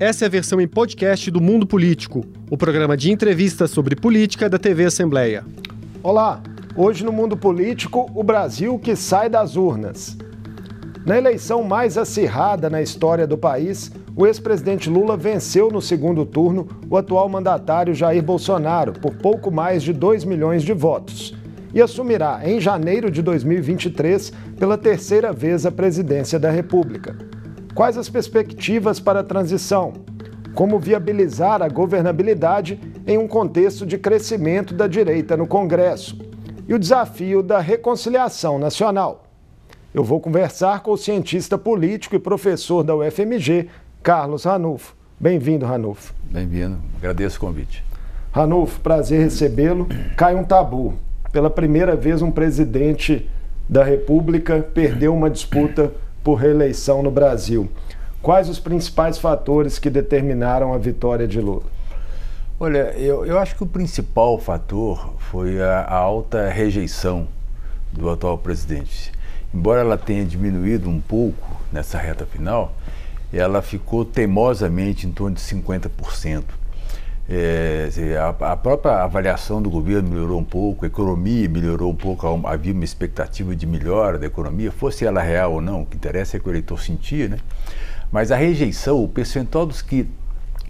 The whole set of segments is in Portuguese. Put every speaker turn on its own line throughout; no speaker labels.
Essa é a versão em podcast do Mundo Político, o programa de entrevistas sobre política da TV Assembleia.
Olá, hoje no Mundo Político, o Brasil que sai das urnas. Na eleição mais acirrada na história do país, o ex-presidente Lula venceu no segundo turno o atual mandatário Jair Bolsonaro por pouco mais de 2 milhões de votos e assumirá em janeiro de 2023 pela terceira vez a presidência da República. Quais as perspectivas para a transição? Como viabilizar a governabilidade em um contexto de crescimento da direita no Congresso? E o desafio da reconciliação nacional. Eu vou conversar com o cientista político e professor da UFMG, Carlos Ranulfo. Bem-vindo, Ranulfo.
Bem-vindo, agradeço o convite.
Ranulfo, prazer recebê-lo. Cai um tabu. Pela primeira vez, um presidente da República perdeu uma disputa por reeleição no Brasil. Quais os principais fatores que determinaram a vitória de Lula?
Olha, eu, eu acho que o principal fator foi a, a alta rejeição do atual presidente. Embora ela tenha diminuído um pouco nessa reta final, ela ficou teimosamente em torno de 50%. É, a, própria avaliação do governo melhorou um pouco, a economia melhorou um pouco, havia uma expectativa de melhora da economia, fosse ela real ou não, o que interessa é que o eleitor sentia, né? Mas a rejeição, o percentual dos que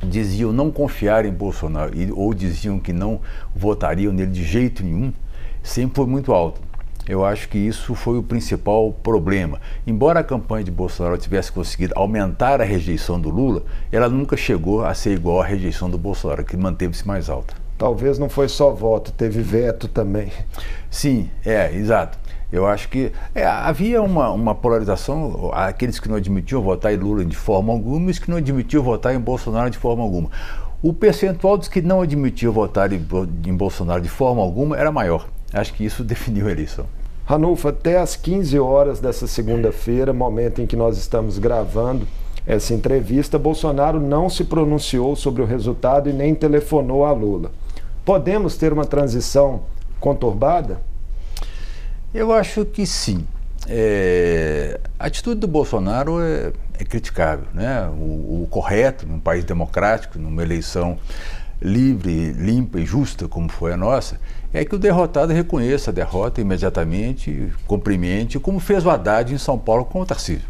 diziam não confiar em Bolsonaro ou diziam que não votariam nele de jeito nenhum, sempre foi muito alto. Eu acho que isso foi o principal problema. Embora a campanha de Bolsonaro tivesse conseguido aumentar a rejeição do Lula, ela nunca chegou a ser igual à rejeição do Bolsonaro, que manteve-se mais alta.
Talvez não foi só voto, teve veto também.
Sim, é, exato. Eu acho que é, havia uma, uma polarização, aqueles que não admitiam votar em Lula de forma alguma e os que não admitiam votar em Bolsonaro de forma alguma. O percentual dos que não admitiam votar em, em Bolsonaro de forma alguma era maior. Acho que isso definiu a eleição.
Ranulfo, até às 15 horas dessa segunda-feira, momento em que nós estamos gravando essa entrevista, Bolsonaro não se pronunciou sobre o resultado e nem telefonou a Lula. Podemos ter uma transição conturbada?
Eu acho que sim. É, a atitude do Bolsonaro é, é criticável. Né? O, o, correto num país democrático, numa eleição livre, limpa e justa como foi a nossa, é que o derrotado reconheça a derrota imediatamente, cumprimente, como fez o Haddad em São Paulo com o Tarcísio.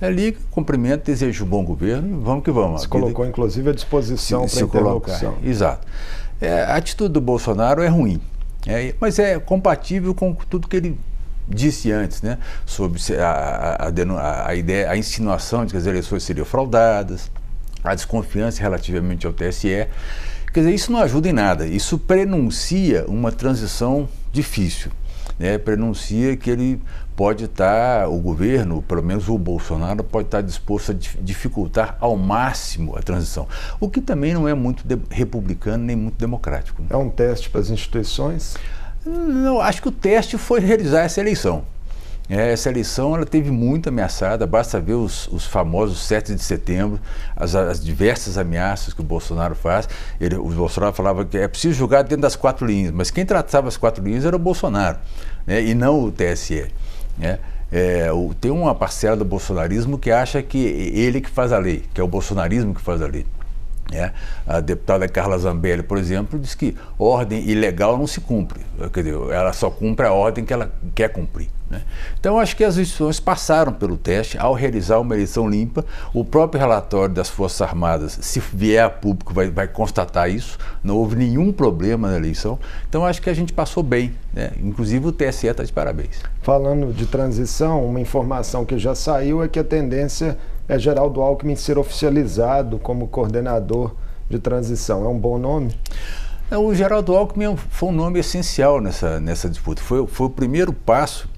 É, liga, cumprimenta, deseja um bom governo e vamos que vamos.
Se colocou, inclusive, à disposição para interlocução.
Colocar. Exato. É, a atitude do Bolsonaro é ruim, é, mas é compatível com tudo que ele disse antes, né, sobre a, a, a, ideia, a insinuação de que as eleições seriam fraudadas, a desconfiança relativamente ao TSE. Quer dizer, isso não ajuda em nada, isso prenuncia uma transição difícil. Né? Prenuncia que ele pode estar, o governo, pelo menos o Bolsonaro, pode estar disposto a dificultar ao máximo a transição. O que também não é muito republicano nem muito democrático. Né?
É um teste para as instituições?
Não, acho que o teste foi realizar essa eleição. É, essa eleição ela teve muito ameaçada, basta ver os, os famosos 7 de setembro, as, as, diversas ameaças que o Bolsonaro faz. Ele, o Bolsonaro falava que é preciso jogar dentro das quatro linhas, mas quem tratava as quatro linhas era o Bolsonaro, né, e não o TSE. Né? É, o, tem uma parcela do bolsonarismo que acha que ele que faz a lei, que é o bolsonarismo que faz a lei. É, a deputada Carla Zambelli, por exemplo, diz que ordem ilegal não se cumpre. Quer dizer, ela só cumpre a ordem que ela quer cumprir. Né? Então, acho que as instituições passaram pelo teste ao realizar uma eleição limpa. O próprio relatório das Forças Armadas, se vier a público, vai, vai constatar isso. Não houve nenhum problema na eleição. Então, acho que a gente passou bem. Né? Inclusive, o TSE está de parabéns.
Falando de transição, uma informação que já saiu é que a tendência é Geraldo Alckmin ser oficializado como coordenador de transição. É um bom nome?
O Geraldo Alckmin foi um nome essencial nessa, nessa disputa. Foi, foi o primeiro passo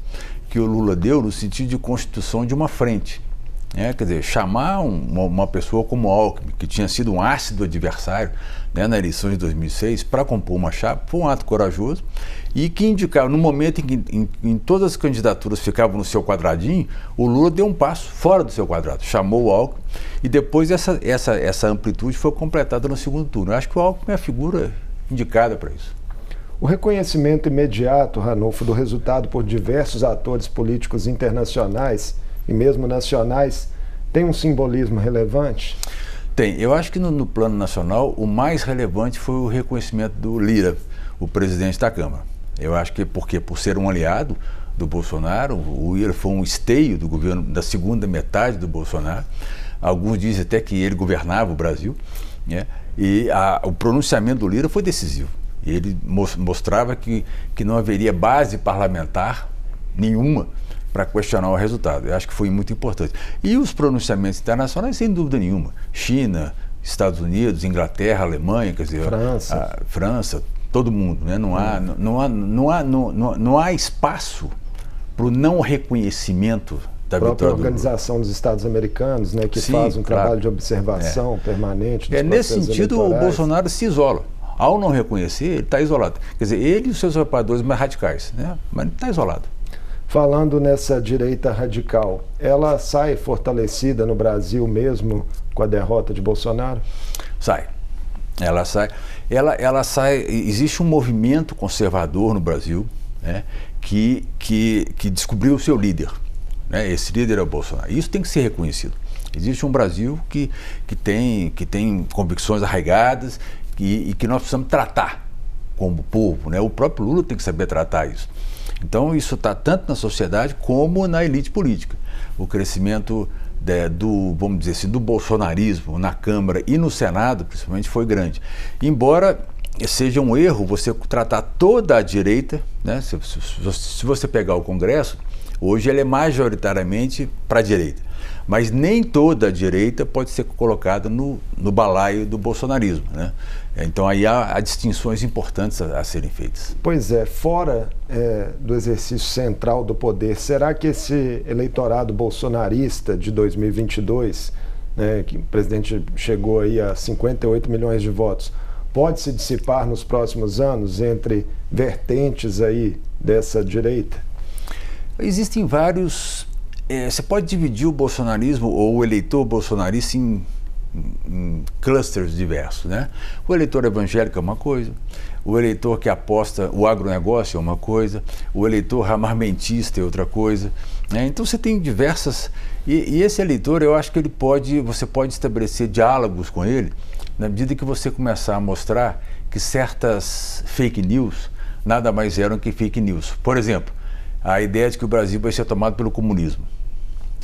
que o Lula deu no sentido de constituição de uma frente. É, quer dizer, chamar uma, uma, pessoa como Alckmin, que tinha sido um ácido adversário né, na eleição de 2006, para compor uma chapa, foi um ato corajoso e que indicava, no momento em que em, em todas as candidaturas ficavam no seu quadradinho, o Lula deu um passo fora do seu quadrado, chamou o Alckmin e depois essa, essa, essa amplitude foi completada no segundo turno. Eu acho que o Alckmin é a figura indicada para isso.
O reconhecimento imediato, Ranolfo, do resultado por diversos atores políticos internacionais e mesmo nacionais tem um simbolismo relevante?
Tem. Eu acho que no, no, plano nacional o mais relevante foi o reconhecimento do Lira, o presidente da Câmara. Eu acho que porque por ser um aliado do Bolsonaro, o Lira foi um esteio do governo da segunda metade do Bolsonaro. Alguns dizem até que ele governava o Brasil. Né? E a, o pronunciamento do Lira foi decisivo. Ele mostrava que, que não haveria base parlamentar nenhuma para questionar o resultado. Eu acho que foi muito importante. E os pronunciamentos internacionais, sem dúvida nenhuma. China, Estados Unidos, Inglaterra, Alemanha, quer dizer,
França,
a, França todo mundo. Né? Não, há, hum. não, há, não, há, não, não, não há espaço para o não reconhecimento da
a própria Organização do... dos Estados Americanos, né, que Sim, faz um claro. trabalho de observação é. permanente.
É nesse sentido
eleitorais.
o Bolsonaro se isola. Ao não reconhecer, ele está isolado. Quer dizer, ele e os seus apoiadores mais radicais, né? mas ele está isolado.
Falando nessa direita radical, ela sai fortalecida no Brasil mesmo com a derrota de Bolsonaro?
Sai. Ela sai. Ela, ela sai. Existe um movimento conservador no Brasil né, que, que, que descobriu o seu líder. Né? Esse líder é o Bolsonaro. Isso tem que ser reconhecido. Existe um Brasil que, que, tem, que tem convicções arraigadas e, e que nós precisamos tratar como povo. Né? O próprio Lula tem que saber tratar isso. Então, isso está tanto na sociedade como na elite política. O crescimento de, do, vamos dizer assim, do bolsonarismo na Câmara e no Senado, principalmente, foi grande. Embora seja um erro você tratar toda a direita, né? se, se, se você pegar o Congresso, Hoje ele é majoritariamente para a direita. Mas nem toda a direita pode ser colocada no, no balaio do bolsonarismo. Né? Então aí há, há distinções importantes a, a, serem feitas.
Pois é, fora é, do exercício central do poder, será que esse eleitorado bolsonarista de 2022, né, que o presidente chegou aí a 58 milhões de votos, pode se dissipar nos próximos anos entre vertentes aí dessa direita?
Existem vários. É, você pode dividir o bolsonarismo ou o eleitor bolsonarista em, em, clusters diversos. Né? O eleitor evangélico é uma coisa, o eleitor que aposta o agronegócio é uma coisa, o eleitor armamentista é outra coisa. Né? Então você tem diversas. E, e esse eleitor, eu acho que ele pode, você pode estabelecer diálogos com ele na medida que você começar a mostrar que certas fake news nada mais eram que fake news. Por exemplo, a ideia de que o Brasil vai ser tomado pelo comunismo.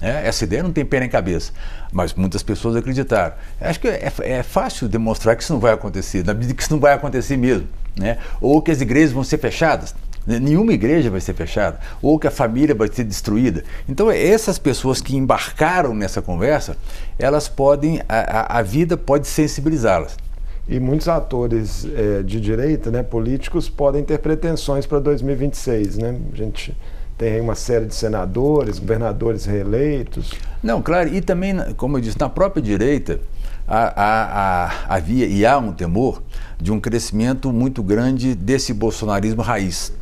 É, essa ideia não tem pena em cabeça, mas muitas pessoas acreditaram. Acho que é, é, fácil demonstrar que isso não vai acontecer, na medida que isso não vai acontecer mesmo. Né? Ou que as igrejas vão ser fechadas, né? nenhuma igreja vai ser fechada, ou que a família vai ser destruída. Então, essas pessoas que embarcaram nessa conversa, elas podem, a, a vida pode sensibilizá-las.
E muitos atores é, de direita, né, políticos, podem ter pretensões para 2026. Né? A gente tem aí uma série de senadores, governadores reeleitos.
Não, claro, e também, como eu disse, na própria direita há, há, havia e há um temor de um crescimento muito grande desse bolsonarismo raiz,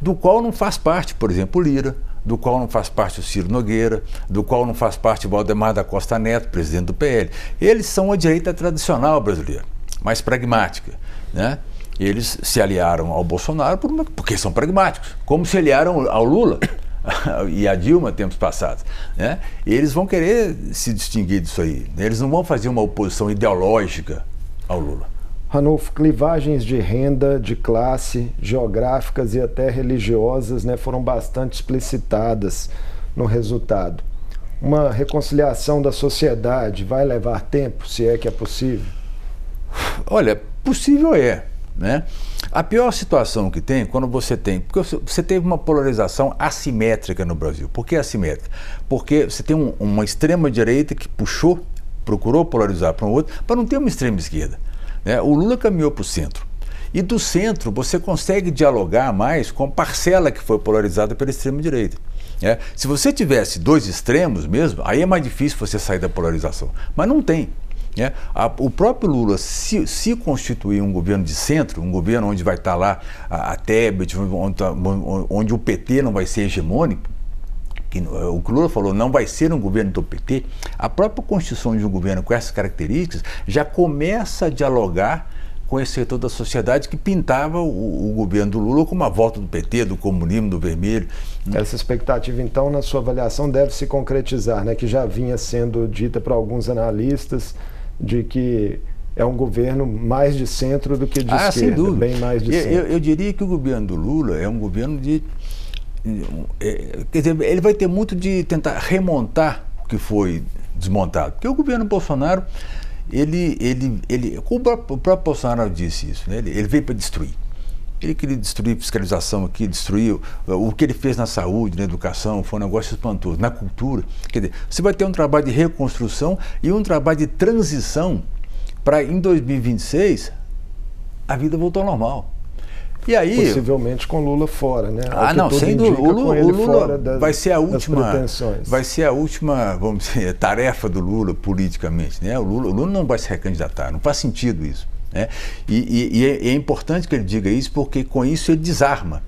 do qual não faz parte, por exemplo, o Lira, do qual não faz parte o Ciro Nogueira, do qual não faz parte o Valdemar da Costa Neto, presidente do PL. Eles são a direita tradicional brasileira mais pragmática. Né? Eles se aliaram ao Bolsonaro por uma, porque são pragmáticos, como se aliaram ao Lula e a Dilma tempos passados. Né? Eles vão querer se distinguir disso aí. Né? Eles não vão fazer uma oposição ideológica ao Lula.
Ranulfo, clivagens de renda, de classe, geográficas e até religiosas né, foram bastante explicitadas no resultado. Uma reconciliação da sociedade vai levar tempo, se é que é possível?
Olha, possível é. Né? A pior situação que tem quando você tem, porque você teve uma polarização assimétrica no Brasil. Por que assimétrica? Porque você tem um, uma extrema direita que puxou, procurou polarizar para um outro, para não ter uma extrema esquerda. Né? O Lula caminhou para o centro. E do centro você consegue dialogar mais com a parcela que foi polarizada pela extrema direita. É, se você tivesse dois extremos mesmo, aí é mais difícil você sair da polarização. Mas não tem. É, a, o próprio Lula, se, se constituir um governo de centro, um governo onde vai estar lá a, a Tebet, onde, tá, onde o PT não vai ser hegemônico, que o que Lula falou não vai ser um governo do PT, a própria constituição de um governo com essas características já começa a dialogar com esse setor da sociedade que pintava o, o, governo do Lula como a volta do PT, do comunismo, do vermelho.
Essa expectativa, então, na sua avaliação, deve se concretizar, né? que já vinha sendo dita para alguns analistas de que é um governo mais de centro do que de
ah,
esquerda,
sem dúvida.
bem mais de
eu,
centro.
Eu, eu, diria que o governo do Lula é um governo de. É, quer dizer, ele vai ter muito de tentar remontar o que foi desmontado. Porque o governo Bolsonaro, ele, ele, ele, o próprio, o próprio Bolsonaro disse isso, né? ele, ele veio para destruir. Ele queria destruir fiscalização aqui, destruir o que ele fez na saúde, na educação, foi um negócio espantoso, na cultura. Quer dizer, você vai ter um trabalho de reconstrução e um trabalho de transição para em 2026 a vida voltou ao normal. E aí,
possivelmente com Lula fora, né?
Ah, não, sem dúvida. O Lula, o Lula das, vai ser a última, vai ser a última, vamos dizer, tarefa do Lula politicamente, né? O Lula, o Lula não vai se recandidatar, não faz sentido isso. Né? E, e, e é, é, importante que ele diga isso porque com isso ele desarma.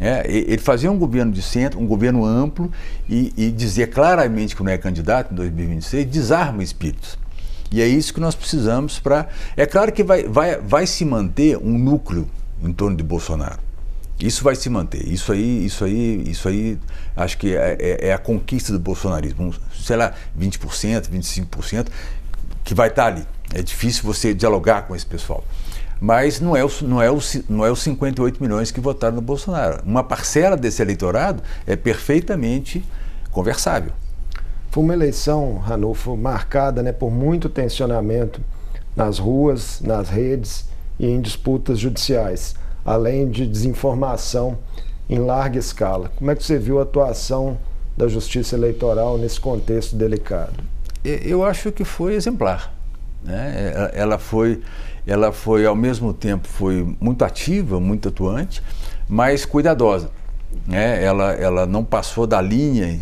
É, ele fazia um governo de centro, um governo amplo e, e dizer claramente que não é candidato em 2026, desarma espíritos. E é isso que nós precisamos para. É claro que vai, vai, vai se manter um núcleo em torno de Bolsonaro. Isso vai se manter. Isso aí, isso aí, isso aí, acho que é, é, é a conquista do bolsonarismo. Sei lá, 20%, 25%, que vai estar ali. É difícil você dialogar com esse pessoal. Mas não é, o, não, é o, não é os 58 milhões que votaram no Bolsonaro. Uma parcela desse eleitorado é perfeitamente conversável.
Foi uma eleição, Ranulfo, marcada né, por muito tensionamento nas ruas, nas redes e em disputas judiciais, além de desinformação em larga escala. Como é que você viu a atuação da Justiça Eleitoral nesse contexto delicado?
Eu acho que foi exemplar. Né? Ela foi, ela foi ao mesmo tempo foi muito ativa, muito atuante, mas cuidadosa. Né? Ela, ela não passou da linha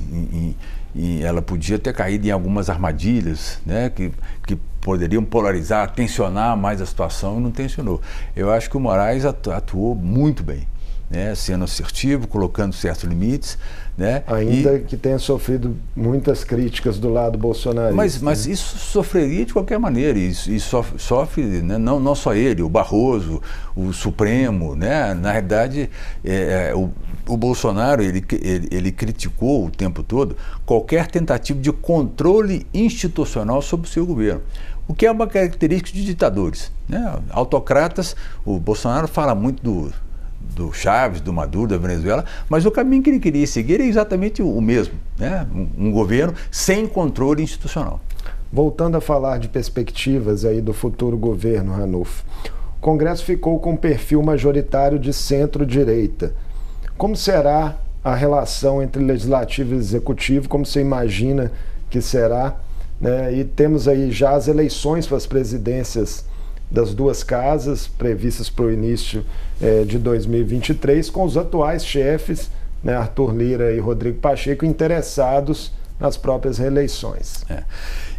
e ela podia ter caído em algumas armadilhas, né, que, que poderiam polarizar, tensionar mais a situação e não tensionou. Eu acho que o Moraes atuou muito bem né, sendo assertivo, colocando certos limites. Né,
Ainda e... que tenha sofrido muitas críticas do lado bolsonarista.
Mas, mas isso sofreria de qualquer maneira, e, e sofre, sofre né, não, não só ele, o Barroso, o Supremo. Né, na realidade, é, é, o, o Bolsonaro ele, ele, ele criticou o tempo todo qualquer tentativa de controle institucional sobre o seu governo o que é uma característica de ditadores. Né? Autocratas, o Bolsonaro fala muito do, do Chaves, do Maduro, da Venezuela, mas o caminho que ele queria seguir é exatamente o mesmo, né? um, um governo sem controle institucional.
Voltando a falar de perspectivas aí do futuro governo, Ranulfo, o Congresso ficou com um perfil majoritário de centro-direita. Como será a relação entre legislativo e executivo? Como você imagina que será? Né? E temos aí já as eleições para as presidências das duas casas previstas para o início é, de 2023, com os atuais chefes, né, Arthur Lira e Rodrigo Pacheco, interessados nas próprias reeleições.
É.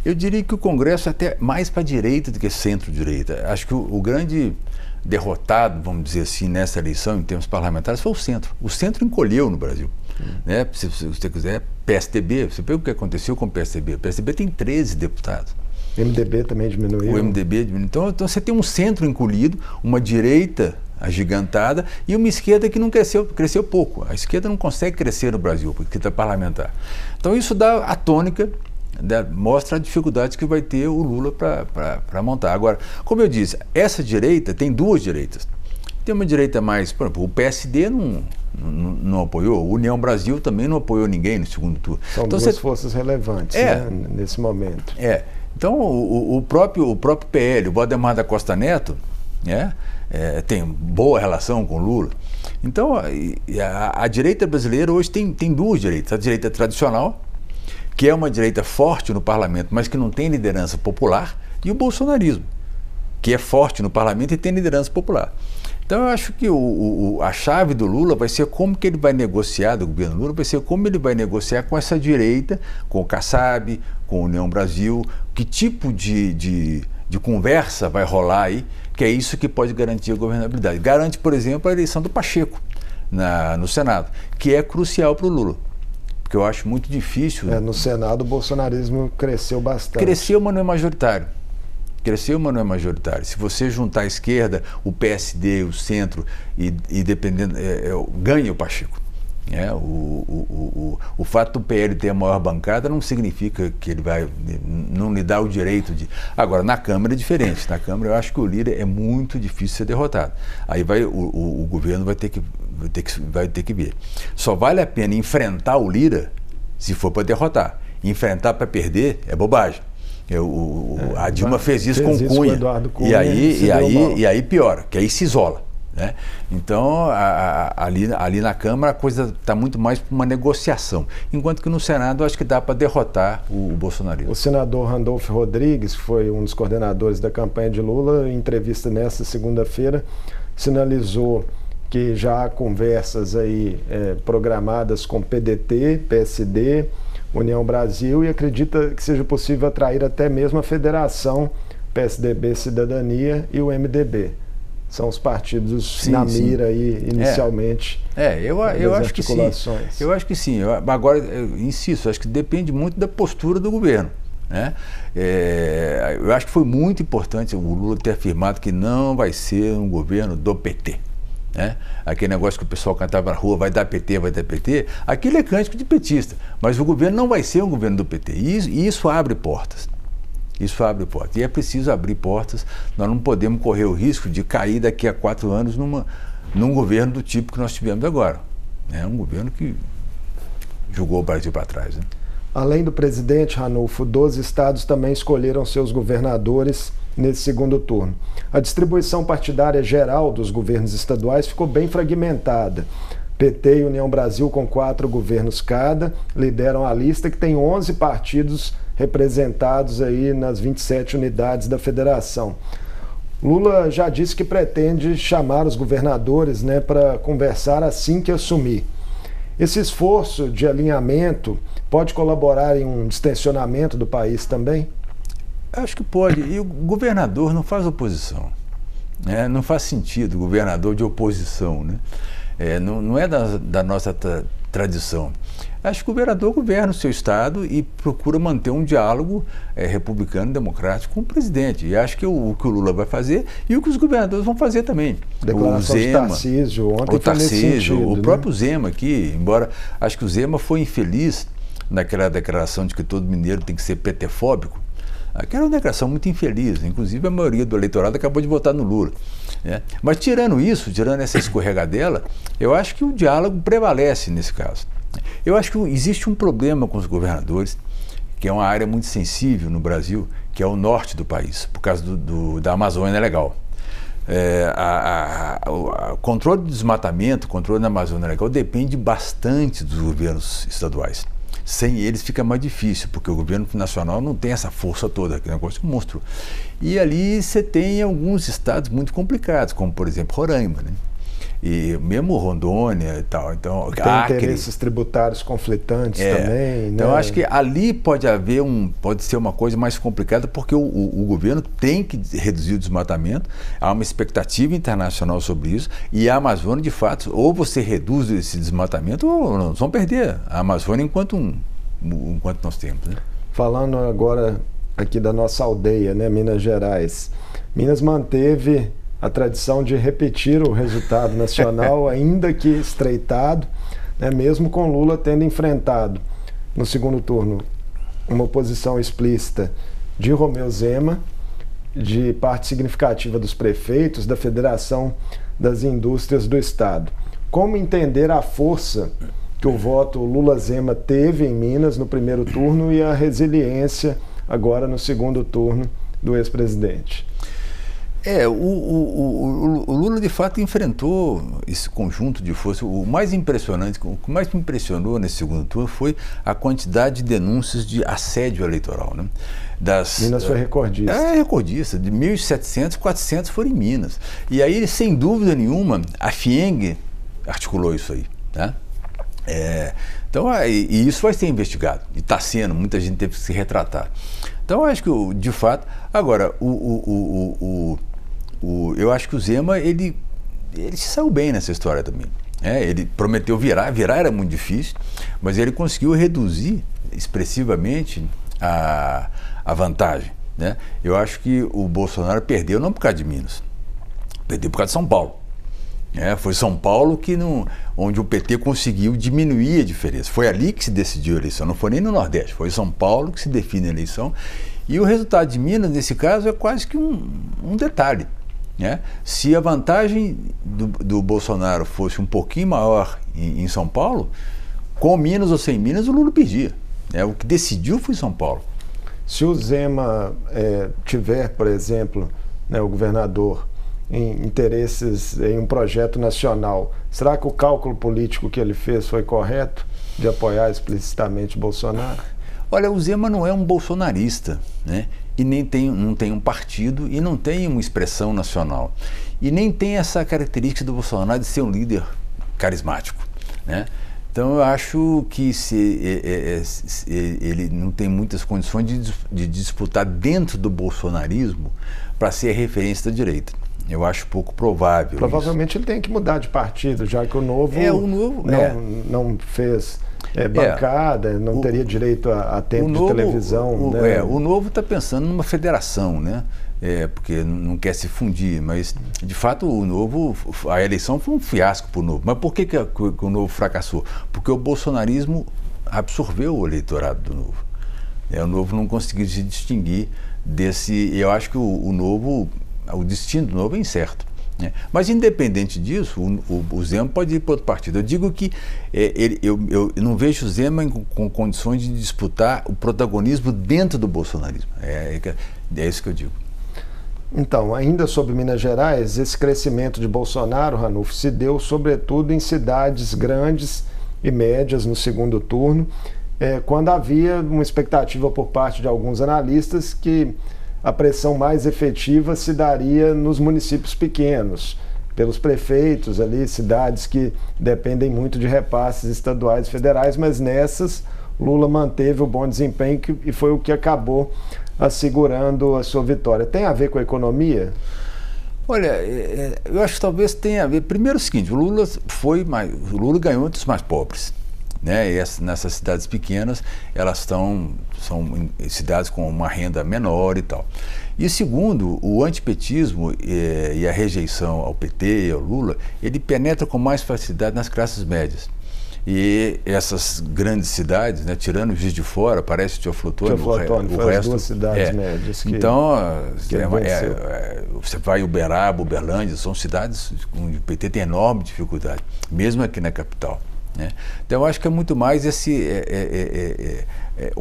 Eu diria que o Congresso é até mais para a direita do que centro-direita. Acho que o, o, grande derrotado, vamos dizer assim, nessa eleição, em termos parlamentares, foi o centro. O centro encolheu no Brasil. Hum. Né? Se, se, você quiser, PSDB, você vê o que aconteceu com o PSDB. O PSDB tem 13 deputados.
O MDB também diminuiu.
O MDB diminuiu. Então, então você tem um centro encolhido, uma direita agigantada e uma esquerda que não cresceu, cresceu pouco. A esquerda não consegue crescer no Brasil, porque está parlamentar. Então isso dá a tônica, né, mostra a dificuldade que vai ter o Lula para montar. Agora, como eu disse, essa direita tem duas direitas. Tem uma direita mais, por exemplo, o PSD não, não, não apoiou, o União Brasil também não apoiou ninguém no segundo turno.
São então, duas você... forças relevantes é, né, nesse momento.
É. Então, o, o, próprio, o próprio PL, o Valdemar da Costa Neto, né, é, tem boa relação com Lula. Então, a, a, direita brasileira hoje tem, tem duas direitas. A direita tradicional, que é uma direita forte no parlamento, mas que não tem liderança popular, e o bolsonarismo, que é forte no parlamento e tem liderança popular. Então eu acho que o, o, a chave do Lula vai ser como que ele vai negociar, do governo Lula, vai ser como ele vai negociar com essa direita, com o Kassab, com a União Brasil, que tipo de, de, de conversa vai rolar aí, que é isso que pode garantir a governabilidade. Garante, por exemplo, a eleição do Pacheco na, no Senado, que é crucial para o Lula porque eu acho muito difícil.
É, no Senado o bolsonarismo cresceu bastante.
Cresceu, mas não é majoritário cresceu, mas não é majoritário. Se você juntar a esquerda, o PSD, o centro, e, e dependendo, é, é, ganha o Pacheco. É, o, o, o, o fato do PL ter a maior bancada não significa que ele vai não lhe dá o direito de. Agora, na Câmara é diferente. Na Câmara eu acho que o Lira é muito difícil ser derrotado. Aí vai, o, o, o governo vai ter, que, vai, ter que, vai ter que ver. Só vale a pena enfrentar o Lira se for para derrotar. Enfrentar para perder é bobagem. Eu, o, é, a Dilma fez isso fez com isso Cunha. Com Cunha. E aí, e, aí, e aí piora, que aí se isola. Né? Então, a, a, ali, ali na Câmara a coisa está muito mais para uma negociação, enquanto que no Senado acho que dá para derrotar o, o bolsonarismo.
O senador Randolfo Rodrigues, que foi um dos coordenadores da campanha de Lula, em entrevista nesta segunda-feira, sinalizou que já há conversas aí é, programadas com PDT, PSD, União Brasil e acredita que seja possível atrair até mesmo a federação PSDB Cidadania e o MDB são os partidos sim, na mira aí inicialmente.
É, é eu, eu acho que sim. Eu acho que sim. Eu, agora, eu insisto, acho que depende muito da postura do governo. Né? É, eu acho que foi muito importante o Lula ter afirmado que não vai ser um governo do PT. Né? Aquele negócio que o pessoal cantava na rua, vai dar PT, vai dar PT, aquilo é cântico de petista. Mas o governo não vai ser um governo do PT. E isso, e isso abre portas. Isso abre portas. E é preciso abrir portas. Nós não podemos correr o risco de cair daqui a quatro anos numa, num governo do tipo que nós tivemos agora. É um governo que jogou o Brasil para trás. Né?
Além do presidente Ranulfo, 12 estados também escolheram seus governadores nesse segundo turno. A distribuição partidária geral dos governos estaduais ficou bem fragmentada. PT e União Brasil, com quatro governos cada, lideram a lista que tem 11 partidos representados aí nas 27 unidades da federação. Lula já disse que pretende chamar os governadores né, para conversar assim que assumir. Esse esforço de alinhamento pode colaborar em um distensionamento do país também?
Acho que pode. E o governador não faz oposição. Né? Não faz sentido governador de oposição. Né? É, não, não, é da, da nossa tra tradição. Acho que o governador governa o seu estado e procura manter um diálogo é, republicano democrático com o presidente. E acho que o, o, que o Lula vai fazer e o que os governadores vão fazer também.
Declaração o Zema, de Tarcísio, ontem o Tarcísio, sentido,
o né? próprio Zema aqui, embora acho que o Zema foi infeliz naquela declaração de que todo mineiro tem que ser petefóbico. Aquela é uma declaração muito infeliz, inclusive a maioria do eleitorado acabou de votar no Lula. Né? Mas tirando isso, tirando essa escorregadela, eu acho que o diálogo prevalece nesse caso. Eu acho que existe um problema com os governadores, que é uma área muito sensível no Brasil, que é o norte do país, por causa do, do da Amazônia Legal. É, o controle do desmatamento, controle da Amazônia Legal depende bastante dos governos estaduais. Sem eles fica mais difícil, porque o governo nacional não tem essa força toda, que é negócio monstro. E ali você tem alguns estados muito complicados, como por exemplo Roraima. Né? E mesmo Rondônia e tal. Então,
Tem Acre, interesses tributários conflitantes é, também.
Então,
né?
acho que ali pode haver um, pode ser uma coisa mais complicada, porque o, o, o, governo tem que reduzir o desmatamento, há uma expectativa internacional sobre isso, e a Amazônia, de fato, ou você reduz esse desmatamento, ou nós vamos perder a Amazônia enquanto, um, enquanto nós temos. Né?
Falando agora aqui da nossa aldeia, né, Minas Gerais. Minas manteve a tradição de repetir o resultado nacional, ainda que estreitado, né, mesmo com Lula tendo enfrentado no segundo turno uma oposição explícita de Romeu Zema, de parte significativa dos prefeitos, da Federação das Indústrias do Estado. Como entender a força que o voto Lula-Zema teve em Minas no primeiro turno e a resiliência agora no segundo turno do ex-presidente?
É, o, o, o, o, Lula de fato enfrentou esse conjunto de forças. O mais impressionante, o que mais me impressionou nesse segundo turno foi a quantidade de denúncias de assédio eleitoral. Né?
Das, Minas foi recordista.
É, recordista. De 1.700, 400 foram em Minas. E aí, sem dúvida nenhuma, a FIENG articulou isso aí. Né? É, então, e isso vai ser investigado. E está sendo, muita gente teve que se retratar. Então, acho que, de fato. Agora, o, o, o, o, eu acho que o Zema, ele, ele se saiu bem nessa história também. É, ele prometeu virar, virar era muito difícil, mas ele conseguiu reduzir expressivamente a, a vantagem. Né? Eu acho que o Bolsonaro perdeu não por causa de Minas, perdeu por causa de São Paulo. É, foi São Paulo que não, onde o PT conseguiu diminuir a diferença. Foi ali que se decidiu a eleição, não foi nem no Nordeste, foi São Paulo que se define a eleição. E o resultado de Minas, nesse caso, é quase que um, um detalhe. Né? Se a vantagem do, do, Bolsonaro fosse um pouquinho maior em, em, São Paulo, com Minas ou sem Minas, o Lula perdia. Né? O que decidiu foi São Paulo.
Se o Zema é, tiver, por exemplo, né, o governador em interesses em um projeto nacional, será que o cálculo político que ele fez foi correto de apoiar explicitamente Bolsonaro?
Olha, o Zema não é um bolsonarista, né? E nem tem, não tem um partido e não tem uma expressão nacional. E nem tem essa característica do Bolsonaro de ser um líder carismático, né? Então eu acho que se, é, é, se ele não tem muitas condições de, de disputar dentro do bolsonarismo para ser a referência da direita. Eu acho pouco provável.
Provavelmente
isso.
ele tem que mudar de partido, já que o novo,
é, o novo
não, é. não fez é, bancada, é, não o, teria direito a, a tempo novo, de televisão.
O,
né?
é, o novo está pensando numa federação, né? É, porque não quer se fundir, mas de fato o novo, a eleição foi um fiasco para o novo. Mas por que, que, que o novo fracassou? Porque o bolsonarismo absorveu o eleitorado do novo. É, o novo não conseguiu se distinguir desse. Eu acho que o, o novo o destino do novo é incerto. Né? Mas, independente disso, o, o, o, Zema pode ir para outro partido. Eu digo que é, ele, eu, eu, não vejo o Zema com, com, condições de disputar o protagonismo dentro do bolsonarismo. É, é, é isso que eu digo.
Então, ainda sobre Minas Gerais, esse crescimento de Bolsonaro, Ranulfo, se deu sobretudo em cidades grandes e médias no segundo turno, é, quando havia uma expectativa por parte de alguns analistas que a pressão mais efetiva se daria nos municípios pequenos, pelos prefeitos ali, cidades que dependem muito de repasses estaduais e federais, mas nessas Lula manteve o bom desempenho e foi o que acabou assegurando a sua vitória. Tem a ver com a economia?
Olha, é, é, eu acho que talvez tenha a ver. Primeiro o seguinte, o Lula foi mais, o Lula ganhou entre os mais pobres. Né? E nessas cidades pequenas, elas estão são cidades com uma renda menor e tal. E segundo, o antipetismo e, e a rejeição ao PT e ao Lula, ele penetra com mais facilidade nas classes médias. E essas grandes cidades, né, tirando os de fora, parece Teoflotone,
Teoflotone, o, o resto, duas cidades é. médias que,
Então, que é, é, é, você vai Uberaba, Uberlândia, são cidades onde o PT tem enorme dificuldade, mesmo aqui na capital. Né? Então, eu acho que é muito mais esse é, é, é,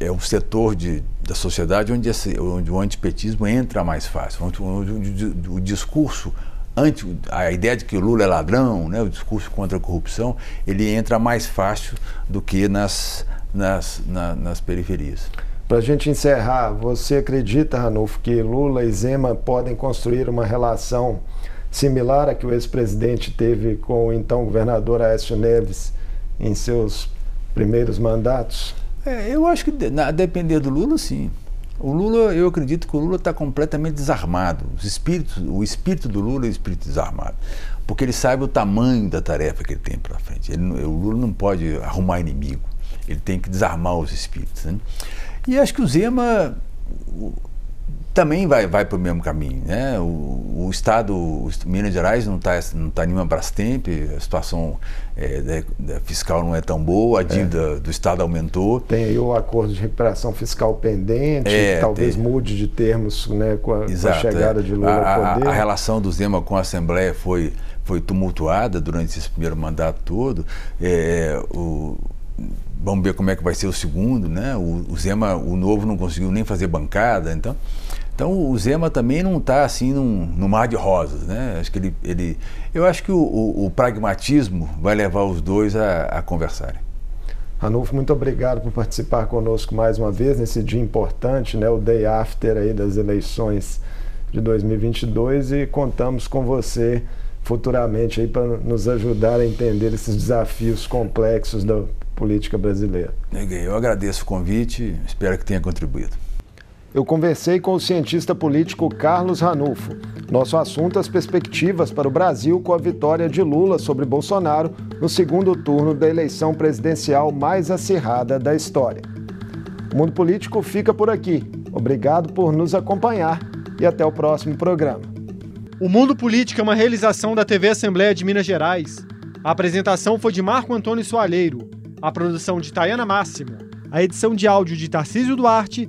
é o setor de, da sociedade onde, esse, onde o antipetismo entra mais fácil, onde, onde, onde o discurso anti, a ideia de que o Lula é ladrão, né, o discurso contra a corrupção, ele entra mais fácil do que nas, nas, na, nas periferias.
Para a gente encerrar, você acredita, Ranulfo, que Lula e Zema podem construir uma relação similar à que o ex-presidente teve com o então governador Aécio Neves em seus primeiros mandatos?
É, eu acho que, a depender do Lula, sim. O Lula, eu acredito que o Lula está completamente desarmado. Os espíritos, o espírito do Lula é o espírito desarmado. Porque ele sabe o tamanho da tarefa que ele tem pela frente. Ele, o Lula não pode arrumar inimigo. Ele tem que desarmar os espíritos. Né? E acho que o Zema, também vai, vai para o mesmo caminho. Né? O, o Estado, o Minas Gerais não está não tá nenhuma Brastemp, a situação é, da, da fiscal não é tão boa, a dívida é. do Estado aumentou.
Tem aí o acordo de recuperação fiscal pendente, é, que talvez tem... mude de termos né, com, a, Exato, com a chegada de Lula
a,
ao poder.
A, a relação do Zema com a Assembleia foi, foi tumultuada durante esse primeiro mandato todo. É, o, vamos ver como é que vai ser o segundo, né? O, o Zema, o novo, não conseguiu nem fazer bancada, então então o Zema também não está assim num, num, mar de rosas, né? Acho que ele, ele eu acho que o, o, o pragmatismo vai levar os dois a, a conversarem.
Ranulfo, muito obrigado por participar conosco mais uma vez nesse dia importante, né? O day after aí das eleições de 2022 e contamos com você futuramente aí para nos ajudar a entender esses desafios complexos da política brasileira.
Eu agradeço o convite, espero que tenha contribuído
eu conversei com o cientista político Carlos Ranulfo. Nosso assunto: as perspectivas para o Brasil com a vitória de Lula sobre Bolsonaro no segundo turno da eleição presidencial mais acirrada da história. O Mundo Político fica por aqui. Obrigado por nos acompanhar e até o próximo programa.
O Mundo Político é uma realização da TV Assembleia de Minas Gerais. A apresentação foi de Marco Antônio Soalheiro, a produção de Tayana Máximo, a edição de áudio de Tarcísio Duarte